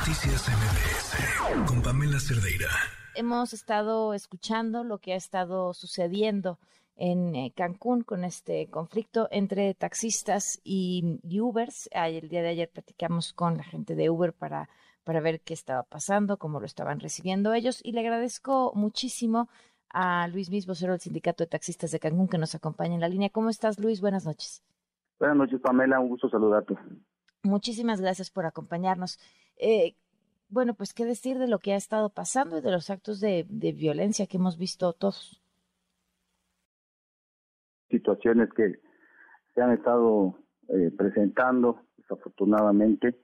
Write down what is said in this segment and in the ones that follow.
Noticias MBS con Pamela Cerdeira. Hemos estado escuchando lo que ha estado sucediendo en eh, Cancún con este conflicto entre taxistas y, Ubers. El día de ayer platicamos con la gente de Uber para, para ver qué estaba pasando, cómo lo estaban recibiendo ellos y le agradezco muchísimo a Luis Mis, vocero del Sindicato de Taxistas de Cancún, que nos acompaña en la línea. ¿Cómo estás, Luis? Buenas noches. Buenas noches, Pamela. Un gusto saludarte. Muchísimas gracias por acompañarnos. Eh, bueno, pues qué decir de lo que ha estado pasando y de los actos de, violencia que hemos visto todos. Situaciones que se han estado eh, presentando, desafortunadamente.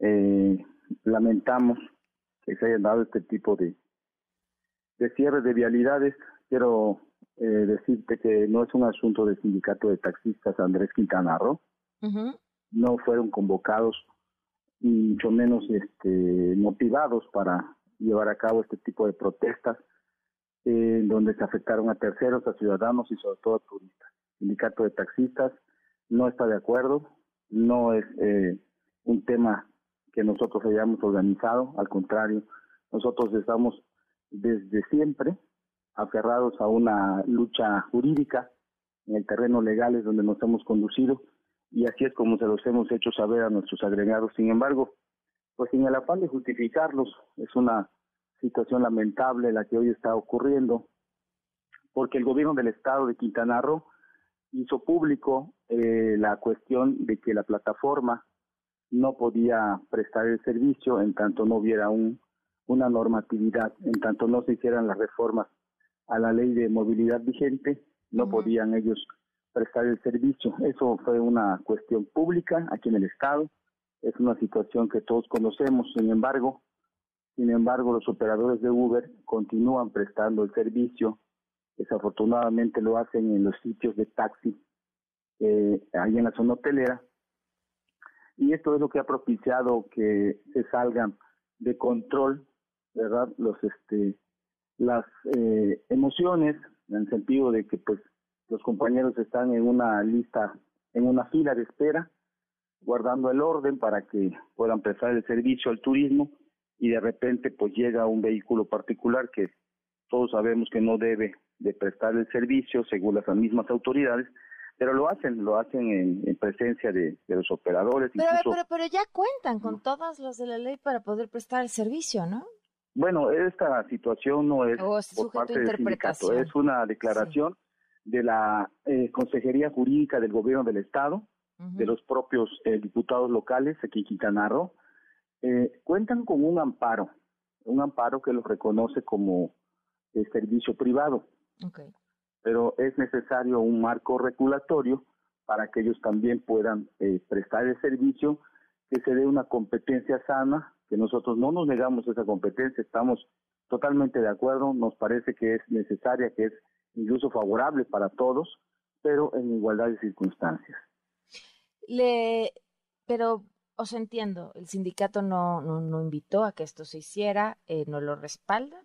Eh, lamentamos que se hayan dado este tipo de, de cierre de vialidades. Quiero decirte que no es un asunto del sindicato de taxistas Andrés Quintana Roo no fueron convocados y mucho menos este, motivados para llevar a cabo este tipo de protestas en donde se afectaron a terceros, a ciudadanos y sobre todo a turistas. El sindicato de taxistas no está de acuerdo, no es eh, un tema que nosotros hayamos organizado, al contrario, nosotros estamos desde siempre aferrados a una lucha jurídica en el terreno legal es donde nos hemos conducido y así es como se los hemos hecho saber a nuestros agregados. Sin embargo, pues sin el afán de justificarlos, es una situación lamentable la que hoy está ocurriendo, porque el gobierno del estado de Quintana Roo hizo público eh, la cuestión de que la plataforma no podía prestar el servicio en tanto no hubiera un, una normatividad, en tanto no se hicieran las reformas a la ley de movilidad vigente, no podían ellos prestar el servicio. Eso fue una cuestión pública aquí en el Estado, es una situación que todos conocemos, sin embargo, sin embargo los operadores de Uber continúan prestando el servicio, desafortunadamente lo hacen en los sitios de taxi, eh, ahí en la zona hotelera, y esto es lo que ha propiciado que se salgan de control, ¿verdad? Los, este, las eh, emociones, en el sentido de que pues los compañeros están en una lista, en una fila de espera, guardando el orden para que puedan prestar el servicio al turismo y de repente pues llega un vehículo particular que todos sabemos que no debe de prestar el servicio según las mismas autoridades, pero lo hacen, lo hacen en, presencia de, los operadores. Pero, pero, pero ya cuentan con todas las de la ley para poder prestar el servicio, ¿no? Bueno, esta situación no es por parte del sindicato, es una declaración de la eh, Consejería Jurídica del Gobierno del Estado, de los propios eh, diputados locales aquí en Quintana Roo, eh, cuentan con un amparo, un amparo que los reconoce como servicio privado. Pero es necesario un marco regulatorio para que ellos también puedan prestar el servicio, que se dé una competencia sana, que nosotros no nos negamos esa competencia, estamos totalmente de acuerdo, nos parece que es necesaria, que es incluso favorable para todos, pero en igualdad de circunstancias. Le, pero os entiendo, el sindicato no, no, invitó a que esto se hiciera, eh, no lo respalda,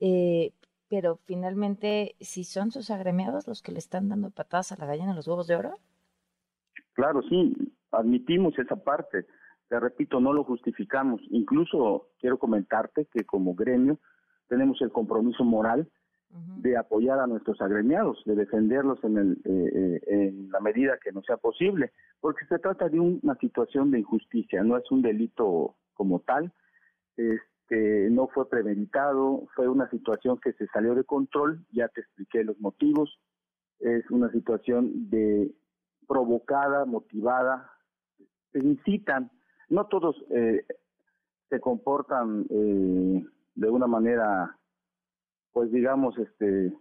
eh, pero finalmente, si son sus agremiados los que le están dando patadas a la gallina los huevos de oro. Claro, sí, admitimos esa parte. Te repito, no lo justificamos. Incluso quiero comentarte que como gremio tenemos el compromiso moral de apoyar a nuestros agremiados, de defenderlos en, el, eh, eh, en la medida que no sea posible, porque se trata de una situación de injusticia, no es un delito como tal, este, no fue premeditado, fue una situación que se salió de control, ya te expliqué los motivos, es una situación de provocada, motivada, se incitan, no todos eh, se comportan de una manera pues digamos, este,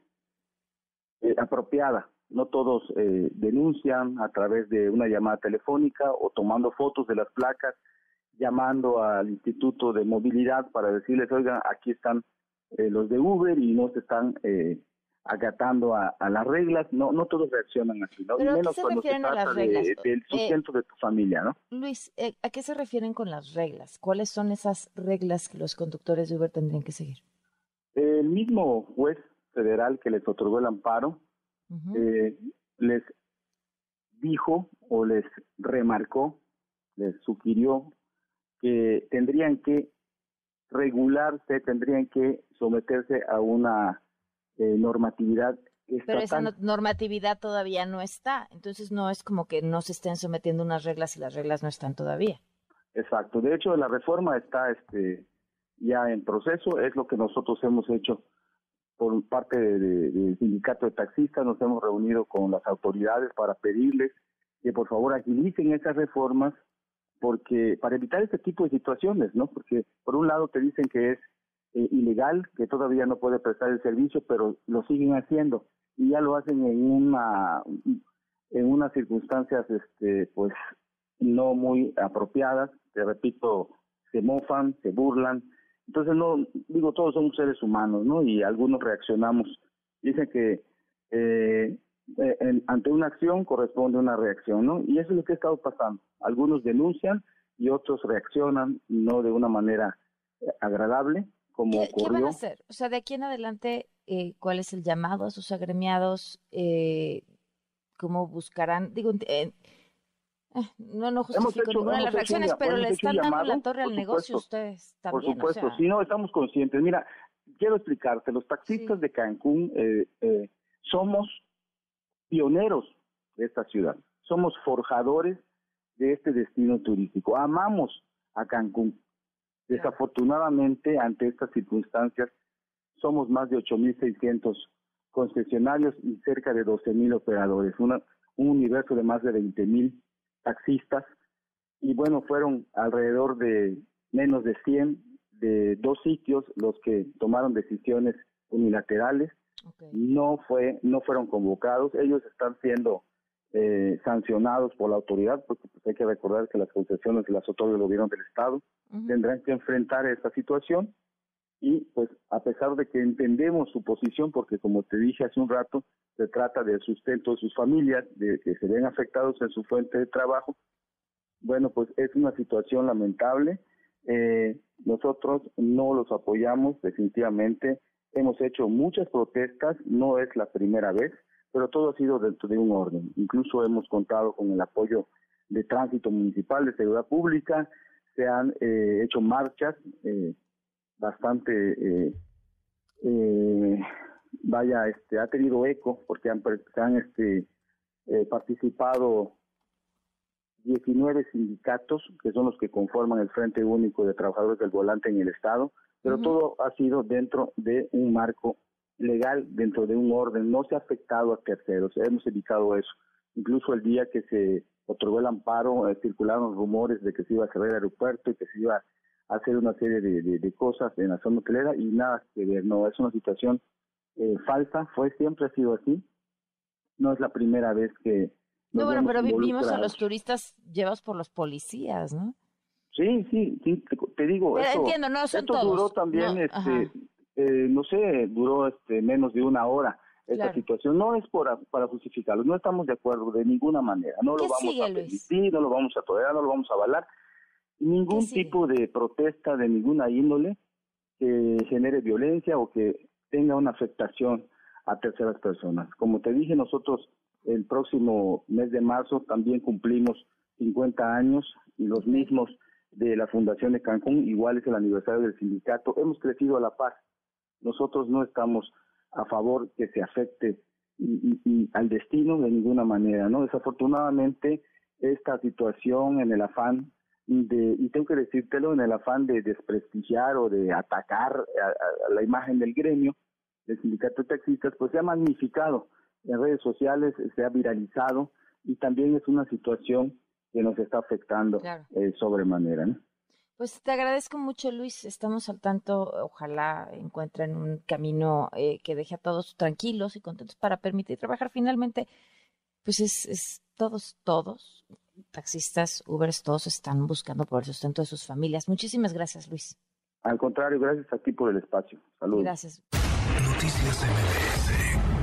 eh, apropiada. No todos eh, denuncian a través de una llamada telefónica o tomando fotos de las placas, llamando al Instituto de Movilidad para decirles, oiga, aquí están eh, los de Uber y no se están agatando a, las reglas. No no todos reaccionan así, ¿no? menos cuando se trata de, del sustento de tu familia, ¿no? Luis, ¿a qué se refieren con las reglas? ¿Cuáles son esas reglas que los conductores de Uber tendrían que seguir? El mismo juez federal que les otorgó el amparo eh, les dijo o les remarcó, les sugirió que tendrían que regularse, tendrían que someterse a una eh, normatividad pero esa normatividad todavía no está, entonces no es como que no se estén sometiendo unas reglas y las reglas no están todavía. Exacto, de hecho la reforma está este ya en proceso, es lo que nosotros hemos hecho por parte del sindicato de taxistas, nos hemos reunido con las autoridades para pedirles que por favor agilicen esas reformas porque para evitar este tipo de situaciones, ¿no? Porque por un lado te dicen que es eh, ilegal, que todavía no puede prestar el servicio, pero lo siguen haciendo y ya lo hacen en una en unas circunstancias este pues no muy apropiadas, te repito, se mofan, se burlan. Entonces no digo todos somos seres humanos, ¿no? Y algunos reaccionamos. Dicen que eh, eh ante una acción corresponde una reacción, ¿no? Y eso es lo que ha estado pasando. Algunos denuncian y otros reaccionan no de una manera eh, agradable como ¿Qué, ocurrió. ¿Qué van a hacer? O sea, de aquí en adelante eh, cuál es el llamado a sus agremiados, eh, cómo buscarán, digo, eh, eh no, no justifico ninguna de las reacciones, pero le están dando la torre al negocio ustedes también. Por supuesto, si no, estamos conscientes. Mira, quiero explicarte, los taxistas de Cancún eh, somos pioneros de esta ciudad, somos forjadores de este destino turístico, amamos a Cancún. Desafortunadamente, ante estas circunstancias, somos más de 8.600 concesionarios y cerca de 12.000 operadores, un universo de más de 20.000 taxistas. Y bueno, fueron alrededor de menos de 100 de dos sitios los que tomaron decisiones unilaterales. No fue, no fueron convocados. Ellos están siendo eh, sancionados por la autoridad, porque pues, hay que recordar que las concesiones las otorga el gobierno del estado. Tendrán que enfrentar esta situación y pues a pesar de que entendemos su posición, porque como te dije hace un rato, se trata del sustento de sus familias, de que se ven afectados en su fuente de trabajo, bueno, pues es una situación lamentable. Eh, nosotros no los apoyamos definitivamente. Hemos hecho muchas protestas, no es la primera vez, pero todo ha sido dentro de un orden. Incluso hemos contado con el apoyo de tránsito municipal, de seguridad pública, se han eh, hecho marchas. Eh, bastante, eh, eh, vaya, este, ha tenido eco porque han, han este, eh, participado 19 sindicatos que son los que conforman el Frente Único de Trabajadores del Volante en el Estado, pero todo ha sido dentro de un marco legal, dentro de un orden, no se ha afectado a terceros, hemos evitado eso. Incluso el día que se otorgó el amparo, circularon rumores de que se iba a cerrar el aeropuerto y que se iba hacer una serie de, cosas en la zona hotelera y nada que ver, no, es una situación eh, falsa, fue siempre ha sido así, no es la primera vez que... No, bueno, pero vivimos a los turistas llevados por los policías, ¿no? Sí, sí, sí, te, digo, pero entiendo, no son esto duró también, no, este, eh, no sé, duró este menos de una hora esta situación. No es por, para justificarlo, no estamos de acuerdo de ninguna manera, no lo vamos a permitir, no lo vamos a tolerar, no lo vamos a avalar, ningún tipo de protesta de ninguna índole que genere violencia o que tenga una afectación a terceras personas. Como te dije, nosotros el próximo mes de marzo también cumplimos 50 años y los mismos de la Fundación de Cancún, igual es el aniversario del sindicato, hemos crecido a la paz. Nosotros no estamos a favor que se afecte y, al destino de ninguna manera, ¿no? Desafortunadamente, esta situación en el afán de, y tengo que decírtelo en el afán de desprestigiar o de atacar a, la imagen del gremio, del sindicato de taxistas, pues se ha magnificado en redes sociales, se ha viralizado y también es una situación que nos está afectando eh, sobremanera. ¿no? Pues te agradezco mucho, Luis. Estamos al tanto. Ojalá encuentren un camino eh, que deje a todos tranquilos y contentos para permitir trabajar. Finalmente, pues es, es todos, todos taxistas, Ubers, todos están buscando por el sustento de sus familias. Muchísimas gracias, Luis. Al contrario, gracias a ti por el espacio. Saludos. Gracias. Noticias MBS